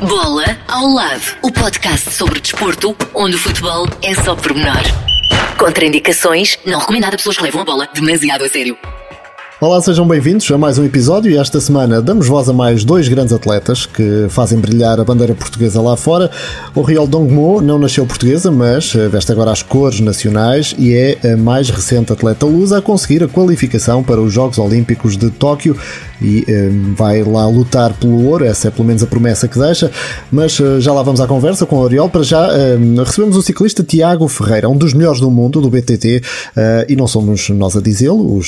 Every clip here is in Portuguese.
Bola ao lado, o podcast sobre desporto, onde o futebol é só pormenor. Contraindicações, não recomendado a pessoas que levam a bola demasiado a sério. Olá, sejam bem-vindos a mais um episódio e esta semana damos voz a mais dois grandes atletas que fazem brilhar a bandeira portuguesa lá fora. O Riel Dongmo não nasceu portuguesa, mas eh, veste agora as cores nacionais e é a mais recente atleta lusa a conseguir a qualificação para os Jogos Olímpicos de Tóquio e um, vai lá lutar pelo ouro, essa é pelo menos a promessa que deixa. Mas uh, já lá vamos à conversa com o Oriol. Para já um, recebemos o ciclista Tiago Ferreira, um dos melhores do mundo do BTT, uh, e não somos nós a dizê-lo, uh,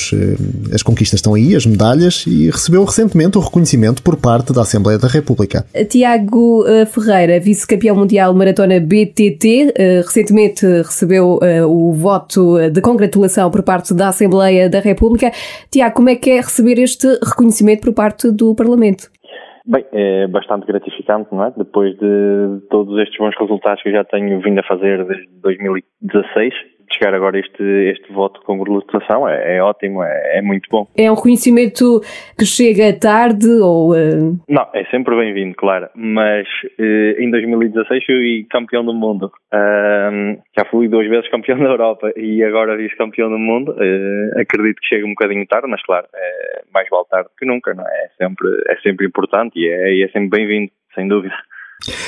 as conquistas estão aí, as medalhas, e recebeu recentemente o reconhecimento por parte da Assembleia da República. Tiago Ferreira, vice-campeão mundial maratona BTT, recentemente recebeu o voto de congratulação por parte da Assembleia da República. Tiago, como é que é receber este reconhecimento? Por parte do Parlamento. Bem, é bastante gratificante, não é? Depois de todos estes bons resultados que eu já tenho vindo a fazer desde 2016, chegar agora este, este voto de congratulação é, é ótimo, é, é, muito bom. É um reconhecimento que chega tarde ou. Uh... Não, é sempre bem-vindo, claro, mas uh, em 2016 fui campeão do mundo. Uh, já fui duas vezes campeão da Europa e agora vice-campeão do mundo. Eh, acredito que chega um bocadinho tarde, mas claro, é mais vale tarde que nunca, não é? É sempre, é sempre importante e é, é sempre bem-vindo, sem dúvida.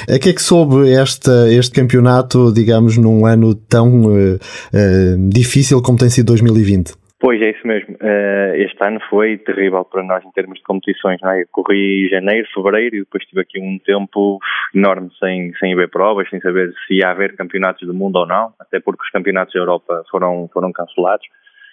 A que é que soube esta, este campeonato, digamos, num ano tão uh, uh, difícil como tem sido 2020? Pois é isso mesmo. Uh, este ano foi terrível para nós em termos de competições. Não é? Eu corri janeiro, fevereiro e depois tive aqui um tempo enorme sem, sem haver provas, sem saber se ia haver campeonatos do mundo ou não, até porque os campeonatos da Europa foram, foram cancelados.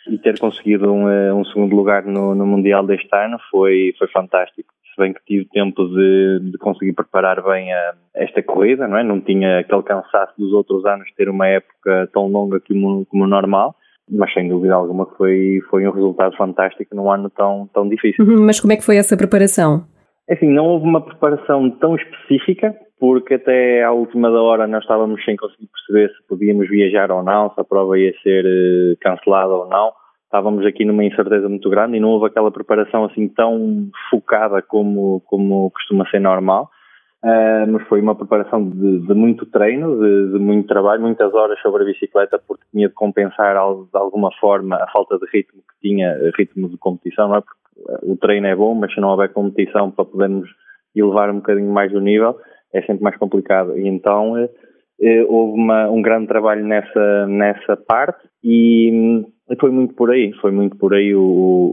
E ter conseguido um, um segundo lugar no, no Mundial deste ano foi, foi fantástico se bem que tive tempo de, de conseguir preparar bem a, esta corrida, não é? Não tinha aquele cansaço dos outros anos de ter uma época tão longa como, como normal, mas sem dúvida alguma foi, foi um resultado fantástico num ano tão, tão difícil. Uhum, mas como é que foi essa preparação? É assim, não houve uma preparação tão específica, porque até à última da hora nós estávamos sem conseguir perceber se podíamos viajar ou não, se a prova ia ser eh, cancelada ou não estávamos aqui numa incerteza muito grande e não houve aquela preparação assim tão focada como, como costuma ser normal. Uh, mas foi uma preparação de, de muito treino, de, de, muito trabalho, muitas horas sobre a bicicleta, porque tinha de compensar de alguma forma a falta de ritmo que tinha, ritmo de competição, não é? Porque o treino é bom, mas se não houver competição para podermos elevar um bocadinho mais o nível, é sempre mais complicado. E então eh, houve uma, um grande trabalho nessa, nessa parte e foi muito por aí, foi muito por aí o,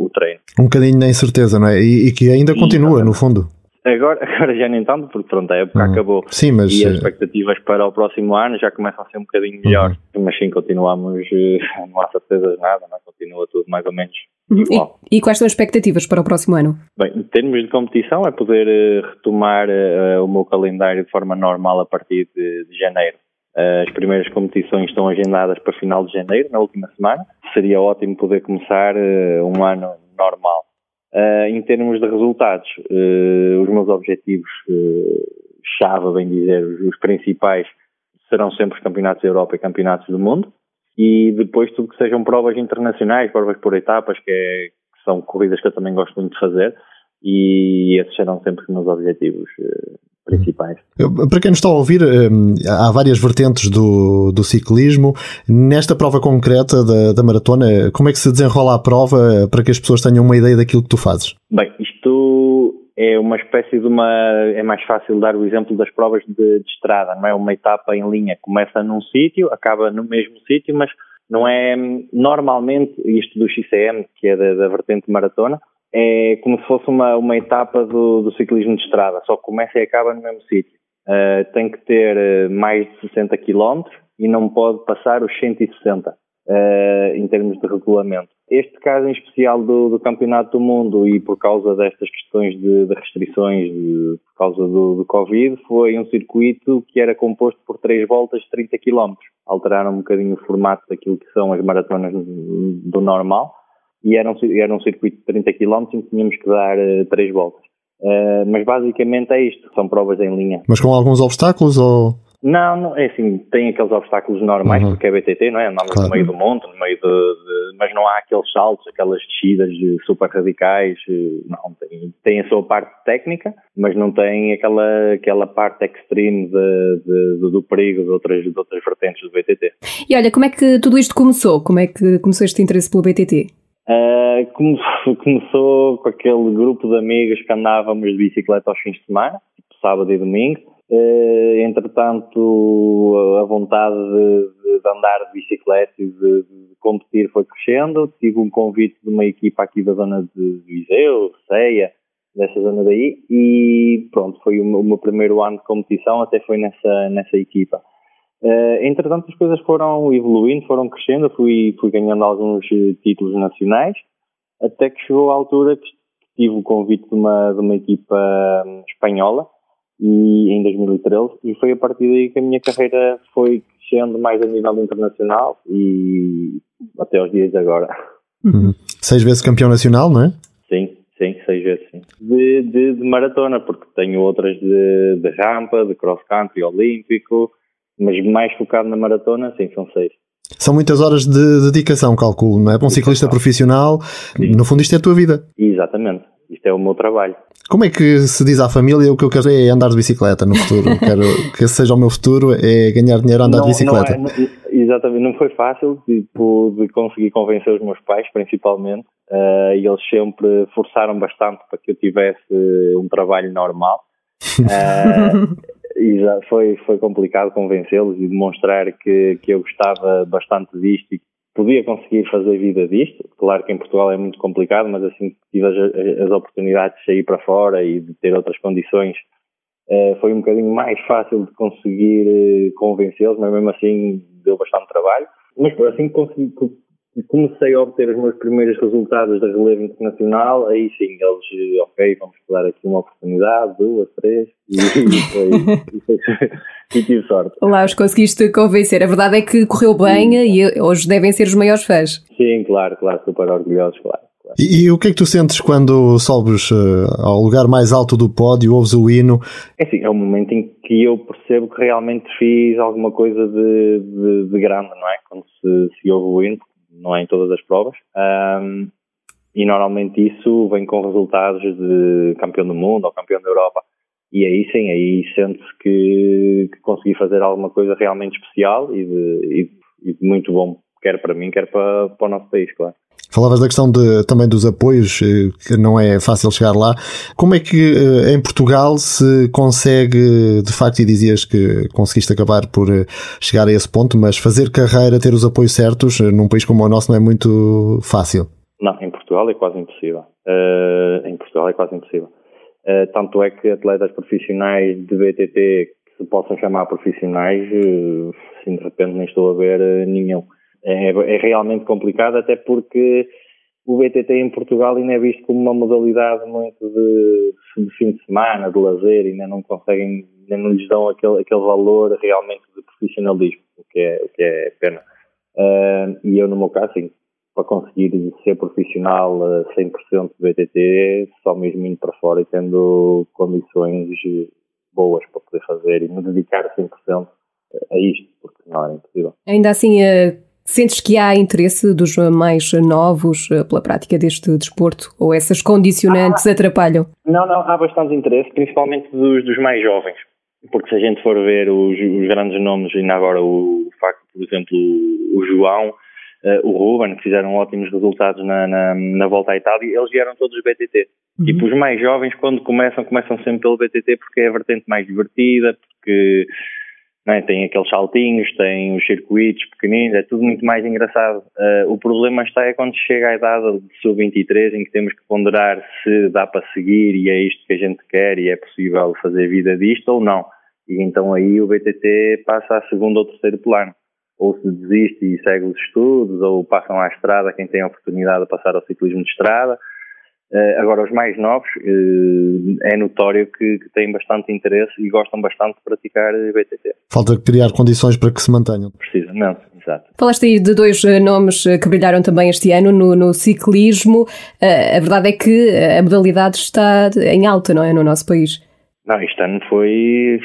o treino. Um bocadinho na incerteza, não é? E, e que ainda continua, no fundo. Agora, agora já nem tanto, porque pronto, a época uhum. acabou. Sim, mas... E as eh, expectativas para o próximo ano já começam a ser um bocadinho melhores. Uhum. Mas sim, continuamos, eh, não há certeza de nada, não é? continua tudo mais ou menos uhum. igual. E, e, quais são as expectativas para o próximo ano? Bem, em termos de competição é poder retomar uh, o meu calendário de forma normal a partir de, de janeiro. As primeiras competições estão agendadas para final de janeiro, na última semana. Seria ótimo poder começar uh, um ano normal. Uh, em termos de resultados, os meus objetivos, chave, bem dizer, os, principais, serão sempre os campeonatos da Europa e campeonatos do mundo. E depois tudo que sejam provas internacionais, provas por etapas, que, é, que são corridas que eu também gosto muito de fazer. E esses serão sempre os meus objetivos principais. Para quem nos está a ouvir, hum, há várias vertentes do, do ciclismo. Nesta prova concreta da, da maratona, como é que se desenrola a prova para que as pessoas tenham uma ideia daquilo que tu fazes? Bem, isto é uma espécie de uma. É mais fácil dar o exemplo das provas de, de estrada, não é? Uma etapa em linha começa num sítio, acaba no mesmo sítio, mas não é. Normalmente, isto do XCM, que é da, da vertente maratona, é como se fosse uma, uma etapa do, do ciclismo de estrada, só começa e acaba no mesmo sítio. Uh, tem que ter uh, mais de 60 km e não pode passar os 160 uh, eh, em termos de regulamento. Este caso em especial do, do, Campeonato do Mundo e por causa destas questões de, de restrições de, por causa do, do, Covid foi um circuito que era composto por três voltas de 30 km. Alteraram um bocadinho o formato daquilo que são as maratonas do normal e era um, era um circuito de 30 km em que tínhamos que dar uh, três voltas. Uh, mas basicamente é isto, são provas em linha. Mas com alguns obstáculos ou? Não, não, é assim, tem aqueles obstáculos normais, uhum. porque é BTT, não é? Andamos claro. no meio do monte, no meio de, de, Mas não há aqueles saltos, aquelas descidas super radicais, eh, não. Tem, tem a sua parte técnica, mas não tem aquela, aquela parte extreme de, de, do perigo de outras, de outras vertentes do BTT. E olha, como é que tudo isto começou? Como é que começou este interesse pelo BTT? Uh, começou com aquele grupo de amigos que andávamos de bicicleta aos fins de semana, tipo sábado e domingo Uh, entretanto, a vontade de, de, andar de bicicleta e de, de, competir foi crescendo. Tive um convite de uma equipa aqui da zona de Viseu, Ceia, dessa zona daí, e pronto, foi o meu, o meu, primeiro ano de competição, até foi nessa, nessa equipa. Uh, entretanto, as coisas foram evoluindo, foram crescendo, fui, fui ganhando alguns títulos nacionais, até que chegou a altura que tive o convite de uma, de uma equipa hum, espanhola, e em 2013 e foi a partir daí que a minha carreira foi crescendo mais a nível internacional e até aos dias de agora. Uhum. Seis vezes campeão nacional, não é? Sim, sim, seis vezes sim. De, de, de maratona, porque tenho outras de, de rampa, de cross country olímpico, mas mais focado na maratona, sim, são seis. São muitas horas de dedicação, calculo, não é? Para um ciclista profissional, sim. no fundo isto é a tua vida. Exatamente isto é o meu trabalho. Como é que se diz à família o que eu quero é andar de bicicleta no futuro? quero que esse seja o meu futuro, é ganhar dinheiro a andar não, de bicicleta. Não é, não, exatamente, não foi fácil tipo, de conseguir convencer os meus pais, principalmente, uh, e eles sempre forçaram bastante para que eu tivesse um trabalho normal. Uh, e já foi, foi complicado convencê-los e demonstrar que, que eu gostava bastante disto e podia conseguir fazer vida disto. Claro que em Portugal é muito complicado, mas assim que tive as, as oportunidades de sair para fora e de ter outras condições, eh, foi um bocadinho mais fácil de conseguir eh, convencê-los, mas mesmo assim deu bastante trabalho. Mas assim que consegui, comecei a obter os meus primeiros resultados da relevo internacional, aí sim, eles, ok, vamos dar aqui uma oportunidade, duas, três, e, foi, e, foi, e tive sorte. Lá os conseguiste convencer. A verdade é que correu bem sim. e hoje devem ser os maiores fãs. Sim, claro, claro, super orgulhosos, claro. E, e, o que é que tu sentes quando sobes uh, ao lugar mais alto do pódio, ouves o hino? É assim, é o momento em que eu percebo que realmente fiz alguma coisa de, de, de grande, não é? Quando se, se ouve o hino, não é em todas as provas. Um, e normalmente isso vem com resultados de campeão do mundo ou campeão da Europa. E aí sim, aí sente-se que, que, consegui fazer alguma coisa realmente especial e de, e, e de muito bom, quer para mim, quer para, para o nosso país, claro. Falavas da questão de, também dos apoios, eh, que não é fácil chegar lá. Como é que eh, em Portugal se consegue, de facto, e dizias que conseguiste acabar por eh, chegar a esse ponto, mas fazer carreira, ter os apoios certos, num país como o nosso, não é muito fácil? Não, em Portugal é quase impossível. Uh, em Portugal é quase impossível. Uh, tanto é que atletas profissionais de BTT que se possam chamar profissionais, uh, de repente nem estou a ver nenhum é, é realmente complicado, até porque o BTT em Portugal ainda é visto como uma modalidade muito de, de, fim de semana, de lazer, ainda não conseguem, ainda não lhes dão aquele, aquele valor realmente de profissionalismo, o que é, o que é pena. Uh, e eu, no meu caso, sim, para conseguir ser profissional a 100% de BTT, só mesmo indo para fora e tendo condições boas para poder fazer e me dedicar 100% a isto, porque não é impossível. Ainda assim, uh Sentes que há interesse dos mais novos eh, pela prática deste desporto ou essas condicionantes ah, atrapalham? Não, não, há bastante interesse, principalmente dos, dos mais jovens. Porque se a gente for ver os, os grandes nomes, ainda agora o facto, por exemplo, o João, uh, o Ruben, que fizeram ótimos resultados na, na, na, volta à Itália, eles vieram todos BTT. Uhum. Tipo, os mais jovens, quando começam, começam sempre pelo BTT porque é a vertente mais divertida, porque é? tem aqueles saltinhos, tem os circuitos pequeninos, é tudo muito mais engraçado. Uh, o problema está é quando chega à idade de sub-23 em que temos que ponderar se dá para seguir e é isto que a gente quer e é possível fazer vida disto ou não. E então aí o BTT passa a segundo ou terceiro plano. Ou se desiste e segue os estudos, ou passam à estrada quem tem a oportunidade de passar ao ciclismo de estrada agora, os mais novos, uh, é notório que, que, têm bastante interesse e gostam bastante de praticar BTT. Falta criar condições para que se mantenham. Precisamente, exato. Falaste aí de dois eh, nomes que brilharam também este ano no, no ciclismo. A verdade é que a modalidade está em alta, não é, no nosso país? Não, este ano foi,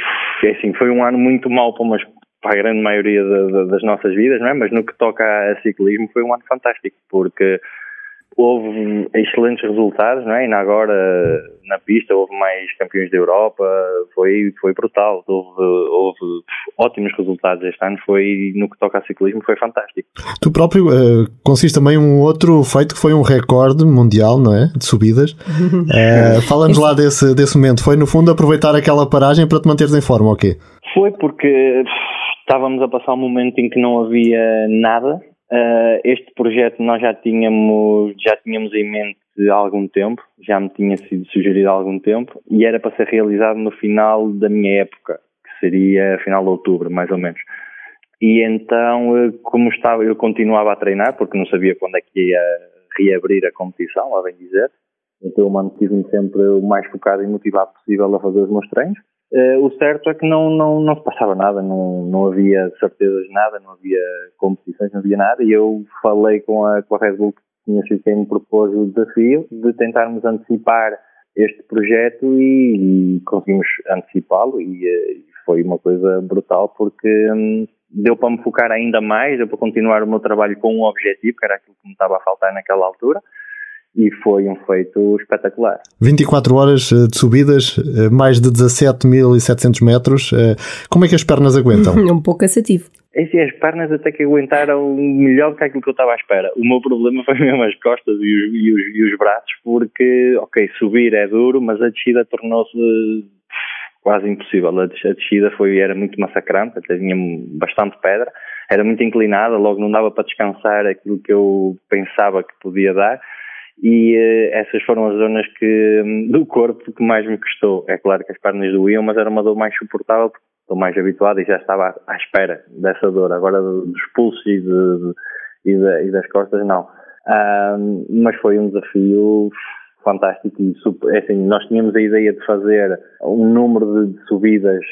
é assim, foi um ano muito mau para, umas, para a grande maioria de, de, das nossas vidas, não é? Mas no que toca a ciclismo foi um ano fantástico, porque houve excelentes resultados, não é? E agora na pista houve mais campeões da Europa, foi, foi brutal, houve, houve ótimos resultados este ano, foi no que toca a ciclismo foi fantástico. Tu próprio uh, consiste também um outro feito que foi um recorde mundial, não é? De subidas. Uh, Fala-nos lá desse, desse momento, foi no fundo aproveitar aquela paragem para te manteres em forma, ok? Foi porque estávamos a passar um momento em que não havia nada Uh, este projeto nós já tínhamos, já tínhamos em mente há algum tempo, já me tinha sido sugerido há algum tempo, e era para ser realizado no final da minha época, que seria final de outubro, mais ou menos. E então, eh, como estava, eu continuava a treinar, porque não sabia quando é que ia reabrir a competição, a bem dizer, então eu mantive-me sempre o mais focado e motivado possível a fazer os meus treinos. Uh, o certo é que não, não, não se passava nada, não, não havia certezas de nada, não havia competições, não havia nada, e eu falei com a, com a Red Bull que tinha sido quem me propôs o desafio de tentarmos antecipar este projeto e, e conseguimos antecipá-lo e, eh, e, foi uma coisa brutal porque hum, deu para me focar ainda mais, deu para continuar o meu trabalho com um objetivo, que era aquilo que me estava a faltar naquela altura, e foi um feito espetacular. 24 horas eh, de subidas, eh, mais de 17.700 metros. Eh, como é que as pernas aguentam? um pouco cansativo. É assim, as pernas até que aguentaram melhor do que aquilo que eu estava à espera. O meu problema foi mesmo as costas e os, e os, e os braços, porque, ok, subir é duro, mas a descida tornou-se quase impossível. A descida foi, era muito massacrante, até tinha bastante pedra, era muito inclinada, logo não dava para descansar aquilo que eu pensava que podia dar e uh, essas foram as zonas que, um, do corpo que mais me custou. É claro que as pernas doíam, mas era uma dor mais suportável porque estou mais habituado e já estava à, espera dessa dor. Agora dos pulsos e, de, de, e, das costas não. Mas foi um desafio fantástico e super, é assim, nós tínhamos a ideia de fazer um número de, subidas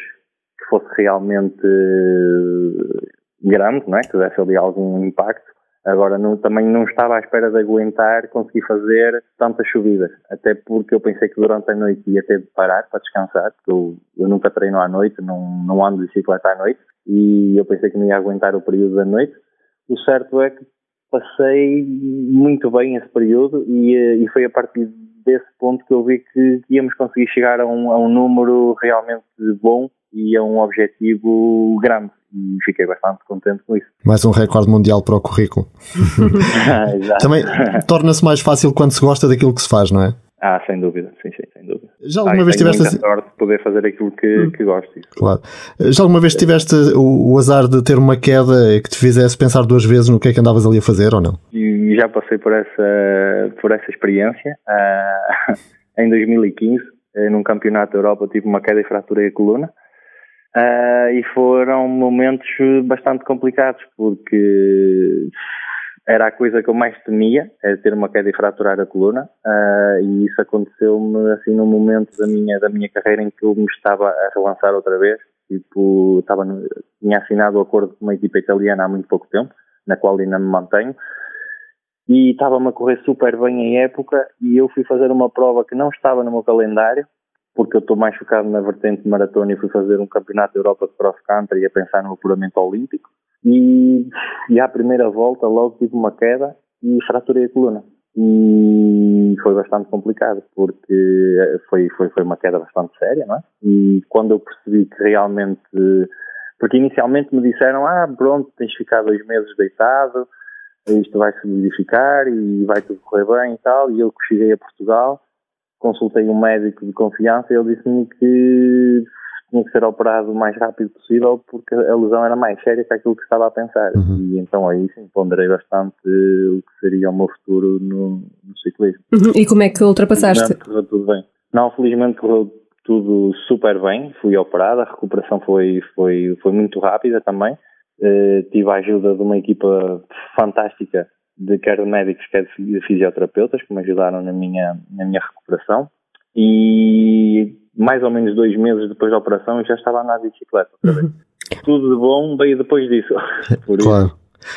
que fosse realmente eh, grande, não é? que desse ali algum impacto Agora, não, também não estava à espera de aguentar conseguir fazer tantas subidas, até porque eu pensei que durante a noite ia ter de parar para descansar, porque eu, eu nunca treino à noite, não, não ando de bicicleta à noite, e eu pensei que não ia aguentar o período da noite. O certo é que passei muito bem esse período e, eh, e foi a partir desse ponto que eu vi que íamos conseguir chegar a um, a um número realmente bom e a um objetivo grande e fiquei bastante contente com isso. Mais um recorde mundial para o currículo. Também torna-se mais fácil quando se gosta daquilo que se faz, não é? Ah, sem dúvida, sim, sim, sem dúvida. Já alguma ah, vez tiveste muita sorte de poder fazer aquilo que, hum. que gosto. Claro. Já alguma vez tiveste o, o, azar de ter uma queda que te fizesse pensar duas vezes no que é que andavas ali a fazer ou não? E já passei por essa, por essa experiência. Uh, em 2015, eh, num campeonato da Europa, tive uma queda e fraturei a coluna. Uh, e foram momentos bastante complicados porque era a coisa que eu mais temia, era ter uma queda e fraturar a coluna, uh, e isso aconteceu-me assim num momento da minha, da minha carreira em que eu me estava a relançar outra vez, tipo, estava tinha assinado o acordo com uma equipa italiana há muito pouco tempo, na qual ainda me mantenho, e estava-me a correr super bem em época, e eu fui fazer uma prova que não estava no meu calendário, porque eu estou mais focado na vertente maratona e fui fazer um campeonato da Europa de cross country a pensar no apuramento olímpico. E, e à primeira volta logo tive uma queda e fraturei a coluna. E foi bastante complicado porque foi, foi, foi uma queda bastante séria, não é? E quando eu percebi que realmente. Porque inicialmente me disseram: ah, pronto, tens de ficar dois meses deitado, isto vai se modificar e vai tudo correr bem e tal. E eu cheguei a Portugal consultei um médico de confiança e ele disse-me que tinha que ser operado o mais rápido possível porque a lesão era mais séria que aquilo que estava a pensar. Uhum. E então aí sim ponderei bastante o que seria o meu futuro no, no ciclismo. Uhum. E como é que ultrapassaste? Felizmente correu tudo bem. Não, felizmente correu tudo super bem, fui operado, a recuperação foi, foi, foi muito rápida também. Uh, tive a ajuda de uma equipa fantástica de quer de médicos, quer de fisioterapeutas, que me ajudaram na minha, na minha recuperação. E mais ou menos dois meses depois da operação eu já estava a andar de bicicleta outra vez. Tudo de bom veio depois disso. claro.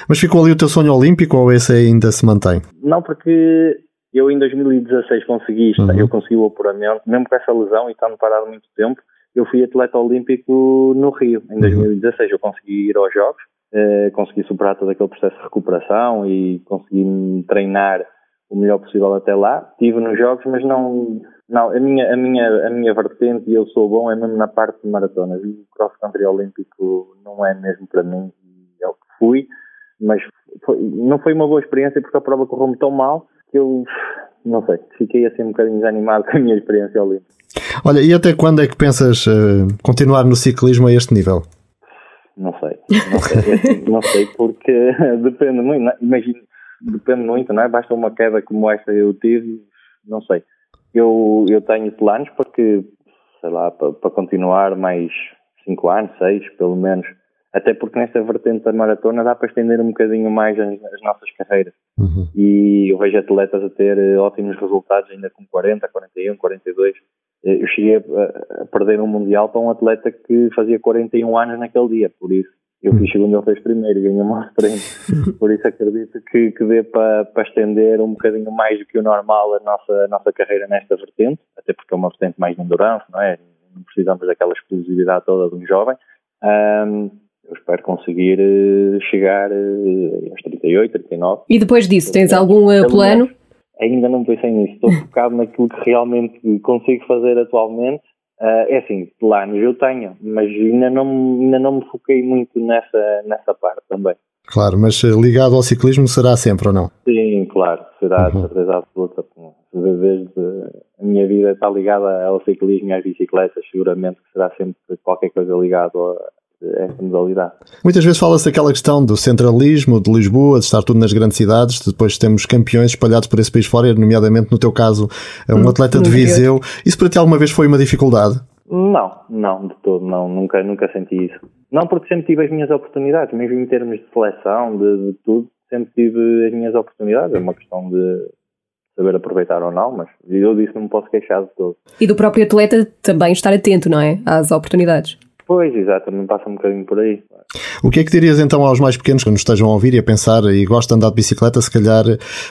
Mas ficou ali o teu sonho olímpico ou esse ainda se mantém? Não, porque Eu em 2016 consegui, uhum. eu consegui o apuramento, mesmo com essa lesão e estando parado muito tempo, eu fui atleta olímpico no Rio, em 2016. Uhum. Eu consegui ir aos Jogos, eh, consegui superar todo aquele processo de recuperação e consegui treinar o melhor possível até lá. Estive nos Jogos, mas não, não a, minha, a, minha, a minha vertente e eu sou bom é mesmo na parte de maratonas. O cross country olímpico não é mesmo para mim, é o que fui, mas foi, não foi uma boa experiência porque a prova correu-me tão mal que eu, não sei, fiquei assim um bocadinho desanimado com a minha experiência olímpica. Olha, e até quando é que pensas uh, continuar no ciclismo a este nível? Não sei, não sei, não sei porque depende muito, é? imagino, depende muito, não é? Basta uma queda como esta eu tive, não sei. Eu, eu tenho planos para que, sei lá, para, para continuar mais 5 anos, 6 pelo menos, até porque nesta vertente da maratona dá para estender um bocadinho mais as, as nossas carreiras. Uhum. E eu vejo atletas a ter eh, ótimos resultados ainda com 40, 41, 42. Eu cheguei a, perder um Mundial para um atleta que fazia 41 anos naquele dia, por isso eu fiz segundo, ele fez primeiro e ganhou mais treino. Por isso acredito que, que dê para, para estender um bocadinho mais do que o normal a nossa, a nossa carreira nesta vertente, até porque é uma vertente mais de endurance, não é? Não precisamos daquela explosividade toda de um jovem. Um, eu espero conseguir uh, chegar uh, aos 38, 39. E depois disso, tens algum plano? Ainda não pensei nisso. Estou focado naquilo que realmente consigo fazer atualmente. é assim, planos eu tenho, mas ainda não, ainda não me foquei muito nessa, nessa parte também. Claro, mas ligado ao ciclismo será sempre ou não? Sim, claro, será uhum. certeza absoluta. Desde a minha vida está ligada ao ciclismo e às bicicletas, seguramente que será sempre qualquer coisa ligada esta modalidade. Muitas vezes fala-se daquela questão do centralismo, de Lisboa, de estar tudo nas grandes cidades, depois temos campeões espalhados por esse país fora, nomeadamente no teu caso, um hum, atleta de Viseu. Isso para ti alguma vez foi uma dificuldade? Não, não, de todo, não, nunca, nunca senti isso. Não, porque sempre tive as minhas oportunidades, mesmo em termos de seleção, de, de tudo, sempre tive as minhas oportunidades. É uma questão de saber aproveitar ou não, mas eu disse não me posso queixar de todo. E do próprio atleta também estar atento, não é? Às oportunidades. Pois, exato, também passa um bocadinho por aí. O que é que dirias então aos mais pequenos que nos estejam a ouvir e a pensar e gostam de andar de bicicleta, se calhar,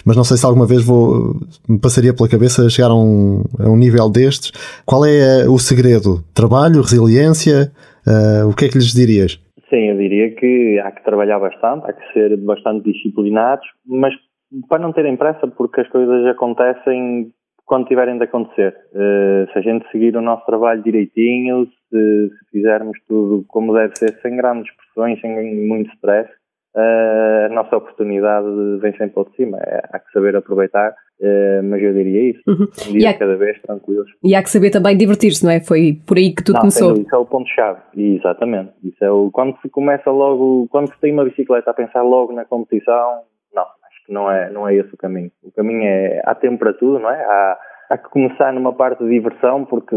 mas não sei se alguma vez vou, me passaria pela cabeça chegar a um, a um nível destes. Qual é o segredo? Trabalho, resiliência? Uh, o que é que lhes dirias? Sim, eu diria que há que trabalhar bastante, há que ser bastante disciplinados, mas para não terem pressa, porque as coisas acontecem quando tiverem de acontecer. Uh, se a gente seguir o nosso trabalho direitinho, se, se, fizermos tudo como deve ser, sem grandes pressões, sem muito stress, a nossa oportunidade vem sempre de cima. É, há que saber aproveitar, uh, mas eu diria isso. Uhum. Um dia há, cada vez, tranquilos. E há que saber também divertir-se, não é? Foi por aí que tudo não, começou. Isso é o ponto-chave, exatamente. Isso é o, quando se começa logo, quando se tem uma bicicleta a pensar logo na competição, não, não é, não é esse o caminho. O caminho é, há tempo para tudo, não é? Há, há que começar numa parte de diversão, porque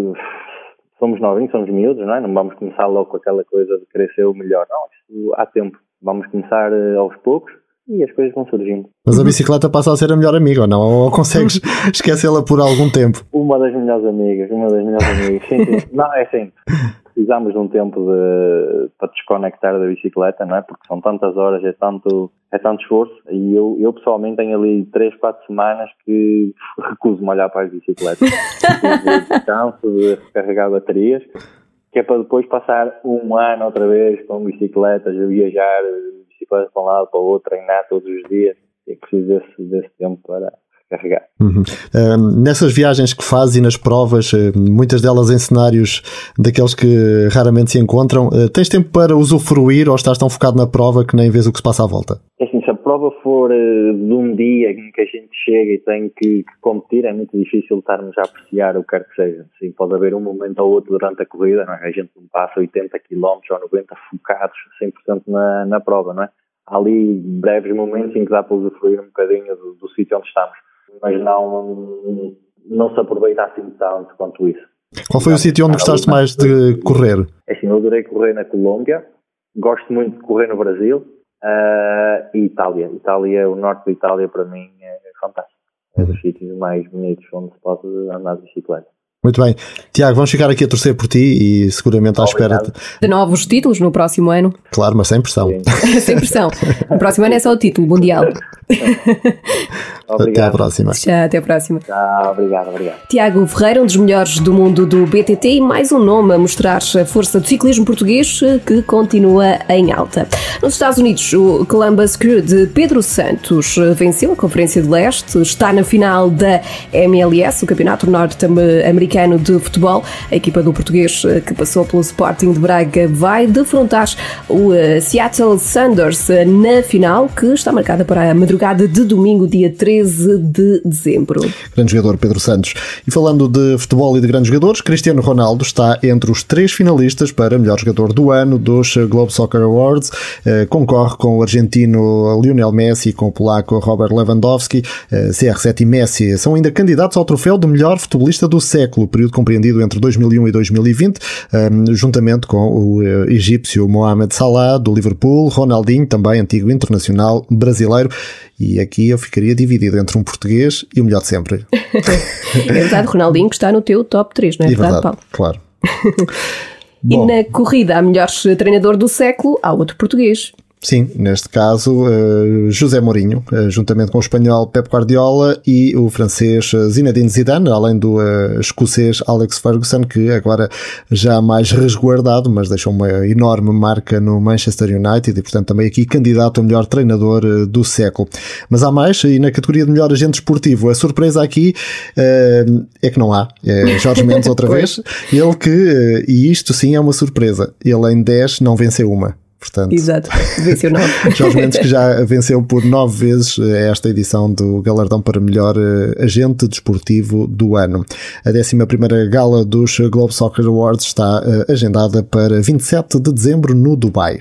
somos novinhos, somos miúdos, não é? Não vamos começar logo com aquela coisa de querer ser o melhor. Não, há tempo. Vamos começar eh, aos poucos e as coisas vão surgindo. Mas a bicicleta passa a ser a melhor amiga, ou não? Ou consegues esquecê-la por algum tempo? Uma das melhores amigas, uma das melhores amigas. Sim, sim. Não, é assim precisamos de um tempo de, para desconectar da bicicleta, não é? Porque são tantas horas, é tanto, é tanto esforço. E eu, eu pessoalmente tenho ali 3, 4 semanas que recuso-me olhar para as bicicletas. Descanso de recarregar baterias, que é para depois passar um ano outra vez com bicicletas, a viajar, bicicletas para um lado para o outro, treinar todos os dias. E preciso desse, desse tempo para, carregar. Uhum. Uh, nessas viagens que fazes e nas provas, uh, muitas delas em cenários daqueles que raramente se encontram, uh, tens tempo para usufruir ou estás tão focado na prova que nem vês o que se passa à volta? É assim, se a prova for eh, de um dia em que a gente chega e tem que, que, competir, é muito difícil estarmos a apreciar o que quer que seja. Sim, pode haver um momento ou outro durante a corrida, é? a gente não passa 80 km ou 90 focados 100% na, na prova, não é? Há ali breves momentos em que dá para usufruir um bocadinho do, do sítio onde estamos mas não, não se aproveita assim tanto quanto isso. Qual foi o sítio onde gostaste mais de correr? É assim, eu adorei correr na Colômbia, gosto muito de correr no Brasil uh, e Itália. Itália, o norte da Itália para mim é fantástico. É dos sítios mais bonitos onde se pode andar de bicicleta. Muito bem. Tiago, vamos ficar aqui a torcer por ti e seguramente à espera de... de novos títulos no próximo ano. Claro, mas sem pressão. sem pressão. No próximo ano é só o título mundial. até à próxima. Já, até à próxima. Tchau, obrigado, obrigado. Tiago Ferreira, um dos melhores do mundo do BTT e mais um nome a mostrar a força do ciclismo português que continua em alta. Nos Estados Unidos, o Columbus Crew de Pedro Santos venceu a Conferência de Leste, está na final da MLS, o Campeonato Norte-Americano de Futebol. A equipa do português que passou pelo Sporting de Braga vai defrontar o eh, Seattle Sanders na final, que está marcada para a madrugada de domingo, dia 13 de dezembro. Grande jogador Pedro Santos. E falando de futebol e de grandes jogadores, Cristiano Ronaldo está entre os três finalistas para melhor jogador do ano dos Globe Soccer Awards. Eh, concorre com o argentino Lionel Messi e com o polaco Robert Lewandowski. Eh, CR7 e Messi são ainda candidatos ao troféu de melhor futebolista do século, período compreendido entre 2001 e 2020, eh, juntamente com o egípcio Mohamed Salah do Liverpool, Ronaldinho, também antigo internacional brasileiro. E aqui eu ficaria dividido entre um português e o melhor de sempre. é verdade, Ronaldinho que está no teu top 3, não é, é verdade, Paulo? Claro. e na corrida a melhor treinador do século, há outro português. Sim, neste caso, uh, José Mourinho, uh, juntamente com o espanhol Pep Guardiola e o francês uh, Zinedine Zidane, além do escocês Alex Ferguson, que agora já mais resguardado, mas deixou uma enorme marca no Manchester United e, portanto, também aqui candidato a melhor treinador do século. Mas há mais, e na categoria de melhor agente esportivo, a surpresa aqui é que não há. É Jorge Mendes outra vez. Ele que, e isto sim é uma surpresa, ele em 10 não venceu uma. Portanto, Exato, venceu nove. Jorge Mendes que já venceu por nove vezes eh, esta edição do Galardão para melhor eh, agente desportivo do ano. A 11 gala dos Globe Soccer Awards está eh, agendada para 27 de dezembro no Dubai.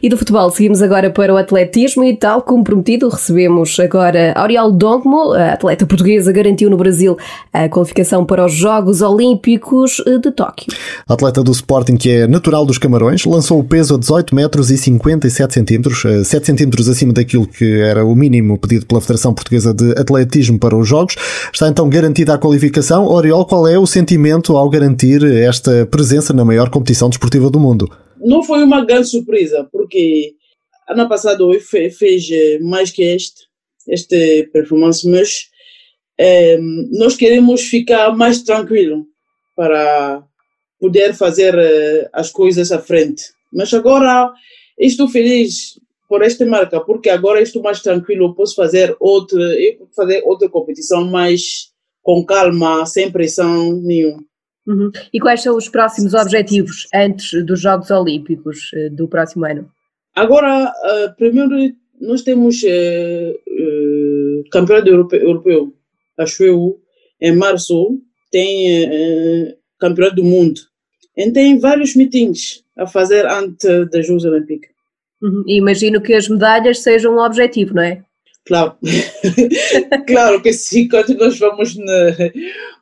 E do futebol, seguimos agora para o atletismo e, tal como prometido, recebemos agora Auriel Dongmo, atleta portuguesa, garantiu no Brasil a qualificação para os Jogos Olímpicos de Tóquio. A atleta do Sporting, que é natural dos Camarões, lançou o peso a 18 metros e 57 centímetros, 7 centímetros acima daquilo que era o mínimo pedido pela Federação Portuguesa de Atletismo para os Jogos. Está então garantida a qualificação. Auriel, qual é o sentimento ao garantir esta presença na maior competição desportiva do mundo? Não foi uma grande surpresa, porque ano passado eu fez eh, mais que este, este performance, mas é, nós queremos ficar mais tranquilo para poder fazer eh, as coisas à frente. Mas agora estou feliz por esta marca, porque agora estou mais tranquilo, posso fazer outra, fazer outra competição mais com calma, sem pressão nenhuma. Uhum. E quais são os próximos objetivos antes dos Jogos Olímpicos uh, do próximo ano? Agora, uh, primeiro, nós temos uh, uh, campeonato europeu, europeu, acho eu, em março, tem uh, campeonato do mundo. E tem vários meetings a fazer antes dos Jogos Olímpicos. Uhum. Imagino que as medalhas sejam um objetivo, não é? Claro, claro que sim, quando nós vamos na,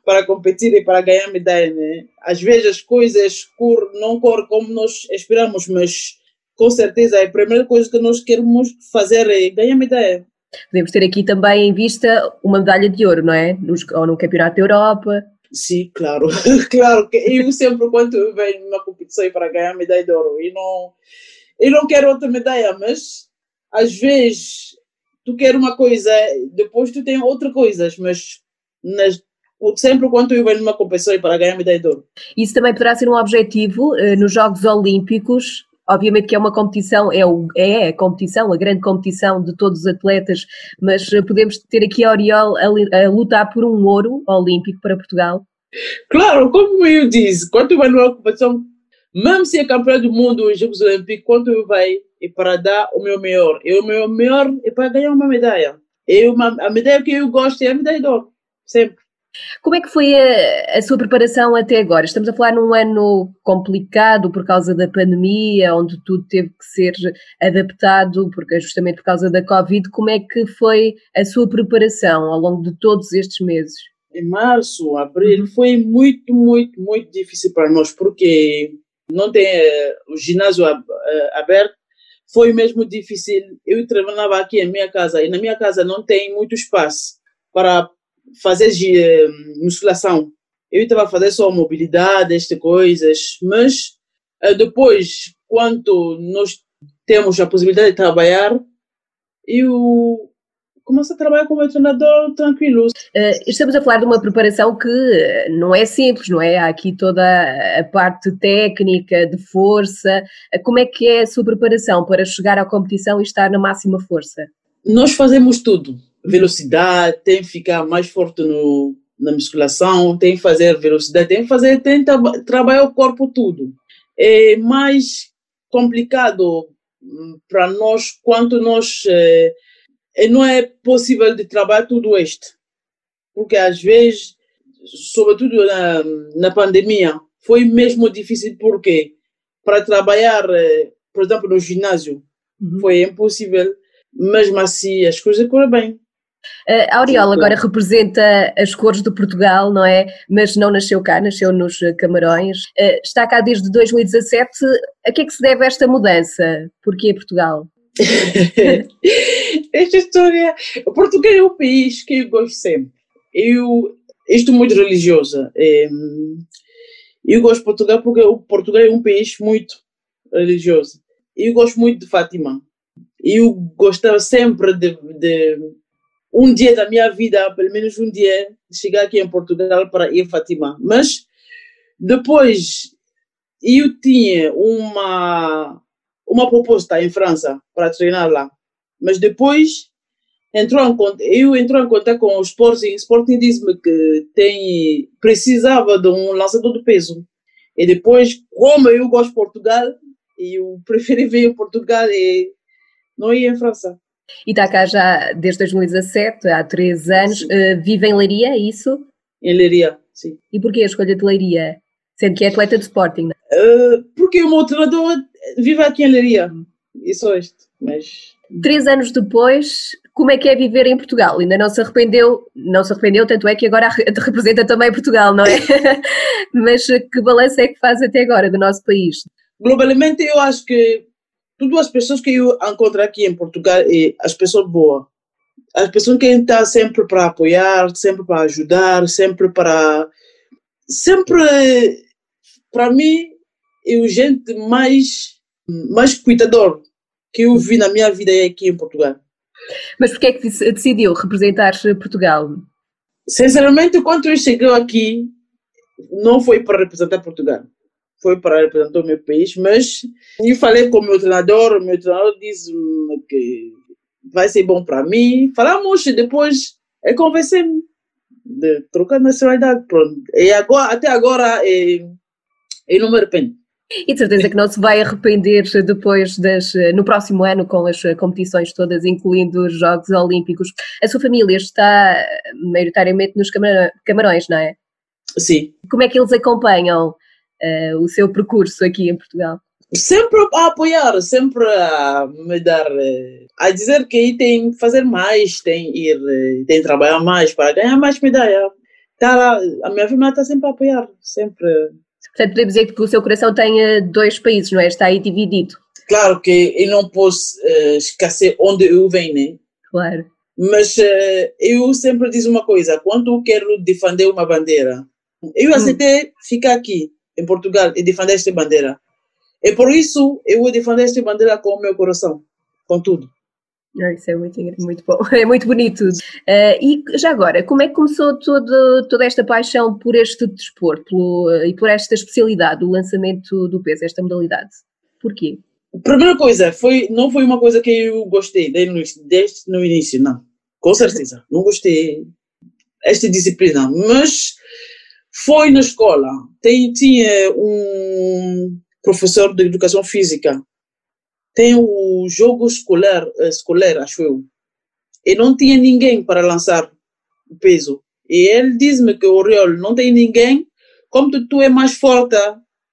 para competir e para ganhar medalha, né? às vezes as coisas cor, não correm como nós esperamos, mas com certeza a primeira coisa que nós queremos fazer é ganhar medalha. Podemos ter aqui também em vista uma medalha de ouro, não é? Nos, ou no Campeonato da Europa. Sim, claro, claro que eu sempre quando venho numa competição para ganhar medalha de ouro, e não, eu não quero outra medalha, mas às vezes tu quer uma coisa, depois tu tem outra coisa, mas nas, sempre quando eu venho numa competição para ganhar medalha de ouro. Isso também poderá ser um objetivo uh, nos Jogos Olímpicos. Obviamente que é uma competição, é, o, é a competição, a grande competição de todos os atletas, mas uh, podemos ter aqui a Oriol a, a, lutar por um ouro olímpico para Portugal. Claro, como eu disse, quando eu vou numa competição, mesmo se é campeão do mundo nos Jogos Olímpicos, quando eu vai e para dar o meu melhor. E o meu melhor é para ganhar uma medalha. Eu, uma, a medalha que eu gosto é a medalha de ouro, sempre. Como é que foi a, a, sua preparação até agora? Estamos a falar num ano complicado por causa da pandemia, onde tudo teve que ser adaptado, porque justamente por causa da Covid. Como é que foi a sua preparação ao longo de todos estes meses? Em março, abril, uhum. foi muito, muito, muito difícil para nós, porque não tem uh, o ginásio uh, aberto, foi mesmo difícil. Eu trabalhava aqui em minha casa e na minha casa não tem muito espaço para fazer musculação. Eu estava a fazer só mobilidade, estas coisas, mas uh, depois, quando nós temos a possibilidade de trabalhar, eu começo a trabalhar como treinador tranquilo. Uh, estamos a falar de uma preparação que eh, não é simples, não é? Há aqui toda a parte técnica, de força. Como é que é a sua preparação para chegar à competição e estar na máxima força? Nós fazemos tudo. Velocidade, tem que ficar mais forte no, na musculação, tem que fazer velocidade, tem que fazer, tem que trabalhar o corpo tudo. É mais complicado hum, para nós quanto nós eh, não é possível de trabalhar tudo isto. Porque às vezes, sobretudo na, na pandemia, foi mesmo difícil porque para trabalhar, eh, por exemplo, no ginásio, uhum. foi impossível. Mesmo assim, as coisas correram bem. A Aureola agora representa as cores de Portugal, não é? Mas não nasceu cá, nasceu nos Camarões. Eh, está cá desde 2017. A que é que se deve esta mudança? Porquê Portugal? Esta história. Portugal é um país que eu gosto sempre. Eu estou muito religiosa. Eu gosto de Portugal porque o Portugal é um país muito religioso. Eu gosto muito de Fátima. Eu gostava sempre de, de um dia da minha vida, pelo menos um dia, chegar aqui em Portugal para ir a Fátima. Mas depois eu tinha uma uma proposta em França para treinar lá. Mas depois entrou em, eu entrou em contato com o Sporting. O Sporting disse-me que tem, precisava de um lançador de peso. E depois, como eu gosto de Portugal, eu preferi vir em Portugal e não ir em França. E está cá já desde 2017, há três anos. Uh, vive em Leiria, é isso? Em Leiria, sim. E porquê a escolha de Leiria? Sendo que é atleta de Sporting, uh, porque o meu treinador vive aqui em Leiria. E só isto. Mas. Três anos depois, como é que é viver em Portugal? Ainda não se arrependeu, não se arrependeu, tanto é que agora representa também Portugal, não é? Mas que balanço é que faz até agora do nosso país? Globalmente, eu acho que todas as pessoas que eu encontro aqui em Portugal é as pessoas boas. As pessoas que estão sempre para apoiar, sempre para ajudar, sempre para. Sempre para mim, é o gente mais, mais cuidador que eu vi na minha vida aqui em Portugal. Mas porquê é que decidiu representar Portugal? Sinceramente, quando eu cheguei aqui, não foi para representar Portugal, foi para representar o meu país, mas eu falei com o meu treinador, o meu treinador disse que vai ser bom para mim. Falamos depois, eu conversei de trocar nacionalidade, pronto. E agora, até agora, é, eu não me arrependo. E de certeza que não se vai arrepender depois das, no próximo ano com as competições todas, incluindo os Jogos Olímpicos. A sua família está maioritariamente nos Camarões, não é? Sim. Como é que eles acompanham uh, o seu percurso aqui em Portugal? Sempre a apoiar, sempre a me dar, eh, a dizer que tem que fazer mais, tem que ir, eh, tem que trabalhar mais para ganhar mais medalha. Tá, a minha família está sempre a apoiar, sempre Portanto, podemos dizer que o seu coração tem dois países, não é? Está aí dividido. Claro que eu não posso uh, esquecer onde eu venho, né? Claro. Mas uh, eu sempre digo uma coisa: quando eu quero defender uma bandeira, eu hum. aceitei hum. ficar aqui, em Portugal, e defender esta bandeira. E por isso eu vou defender esta bandeira com o meu coração, com tudo. Isso é muito, muito bom, é muito bonito. Uh, e já agora, como é que começou todo, toda esta paixão por este desporto e por esta especialidade, o lançamento do peso, esta modalidade? Porquê? Primeira coisa, foi, não foi uma coisa que eu gostei desde, desde no início, não. Com certeza, não gostei esta disciplina, mas foi na escola. Tem, tinha um professor de educação física tem o jogo escolar, eh, escolar, acho eu. E não tinha ninguém para lançar o peso. E ele diz-me que o Oriol não tem ninguém, como tu, tu é mais forte,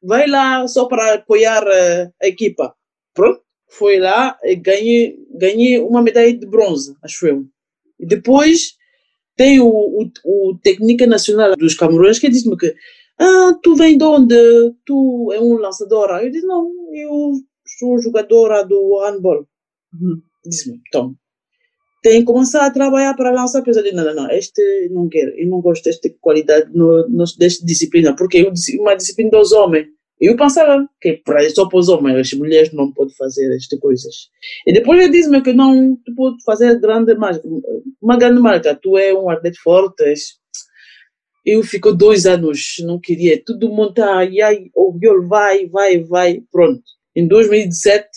vai lá só para apoiar a, eh, a equipa. Pronto, foi lá e ganhei, ganhei uma medalha de bronze, acho eu. E depois tem o, o, o técnica nacional dos Camarões que diz-me que ah, tu vem de onde? Tu é um lançador. Eu disse, não, eu sou jogadora do handball. Uhum. Disse-me, então. tem que começar a trabalhar para lançar pessoas de não, não, não, este não quero, eu não gosto desta qualidade, no, no, desta disciplina, porque é uma disciplina dos homens. Eu pensava que para só para os homens, as mulheres não podem fazer estas coisas. E depois ele disse-me que não, tu pode fazer grande marca, uma grande marca, tu é um atleta forte. Eu fico dois anos, não queria, todo mundo está, e aí, o viol vai, vai, vai, pronto. Em 2017,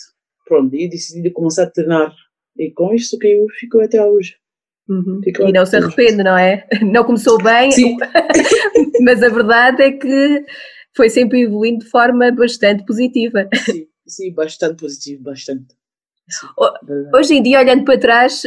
pronto, eu decidi começar a treinar e com isso que eu fico até hoje. Uhum. E não se arrepende, não é? Não começou bem, mas a verdade é que foi sempre evoluindo de forma bastante positiva. Sim, sim bastante positivo, bastante. Hoje em dia, olhando para trás,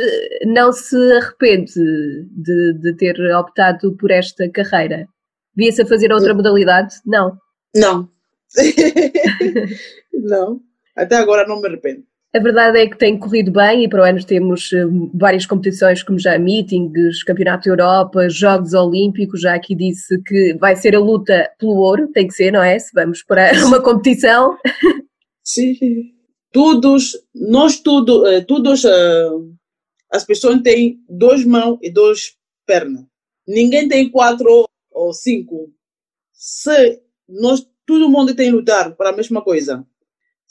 não se arrepende de, de ter optado por esta carreira? Via-se a fazer outra modalidade? Não. Não. não. Até agora não me arrependo. A verdade é que tem corrido bem e para o ano temos eh, várias competições, como já meetings, Campeonato da Europa, Jogos Olímpicos. Já aqui disse que vai ser a luta pelo ouro, tem que ser, não é? Se vamos para uma competição. Sim, todos, nós tudo, eh, todos, eh, as pessoas têm duas mãos e duas pernas. Ninguém tem quatro ou cinco. Se nós, todo mundo tem que lutar para a mesma coisa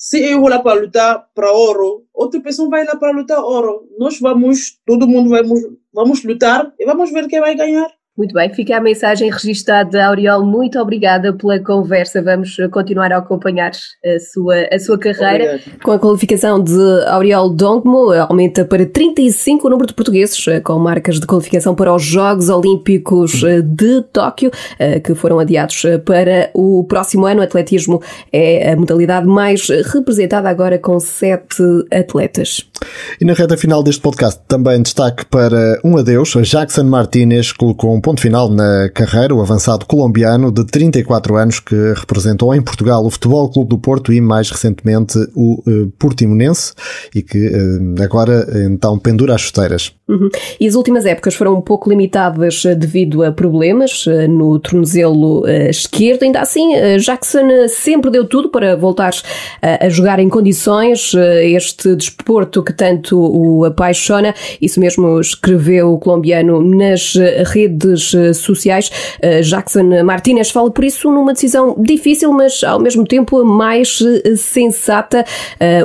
se eu vou lá para lutar para ouro, outra pessoa vai lá para lutar ouro. Nós vamos, todo mundo vamos, vamos lutar e vamos ver quem vai ganhar. Muito bem, fica a mensagem registada. Auriol, muito obrigada pela conversa. Vamos continuar a acompanhar a sua, a sua carreira. Obrigado. Com a qualificação de Auriol Dongmo, aumenta para 35 o número de portugueses com marcas de qualificação para os Jogos Olímpicos de Tóquio, que foram adiados para o próximo ano. O atletismo é a modalidade mais representada agora com sete atletas. E na reta final deste podcast, também destaque para um adeus. Jackson Martinez colocou um ponto final na carreira, o avançado colombiano de 34 anos que representou em Portugal o Futebol Clube do Porto e mais recentemente o uh, Portimonense e que uh, agora então pendura as chuteiras. Uhum. E as últimas épocas foram um pouco limitadas devido a problemas no tornozelo esquerdo. Ainda assim, Jackson sempre deu tudo para voltar a jogar em condições este desporto que tanto o apaixona. Isso mesmo escreveu o colombiano nas redes sociais. Jackson Martinez fala por isso numa decisão difícil, mas ao mesmo tempo mais sensata.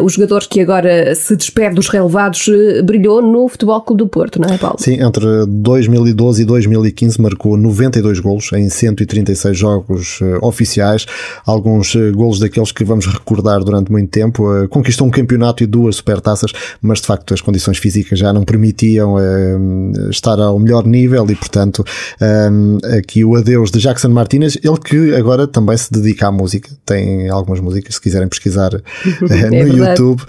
O jogador que agora se despede dos relevados brilhou no Futebol Clube do Porto, não é, Paulo? Sim, entre 2012 e 2015 marcou 92 golos em 136 jogos uh, oficiais, alguns uh, golos daqueles que vamos recordar durante muito tempo. Uh, conquistou um campeonato e duas supertaças, mas de facto as condições físicas já não permitiam estar ao melhor nível e, portanto, aqui o adeus de Jackson Martinez, ele que agora também se dedica à música, tem algumas músicas, se quiserem pesquisar é no é YouTube.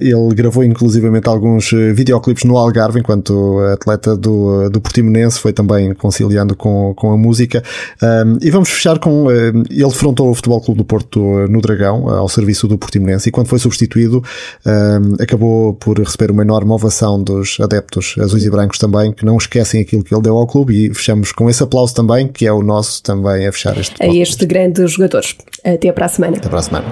ele gravou inclusivamente alguns videoclipes no Algarve Algarve, enquanto atleta do, do Portimonense, foi também conciliando com, com a música. Um, e vamos fechar com. ele frontou o Futebol Clube do Porto no Dragão, ao serviço do Portimonense, e quando foi substituído, um, acabou por receber uma enorme ovação dos adeptos azuis e brancos também, que não esquecem aquilo que ele deu ao clube. E fechamos com esse aplauso também, que é o nosso também a fechar este. A este grande jogador. Até para a semana. Até para a semana.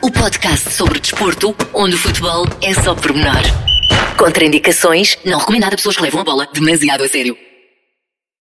O podcast sobre desporto, onde o futebol é só pormenor. Contraindicações, não recomendado a pessoas que levam a bola demasiado a sério.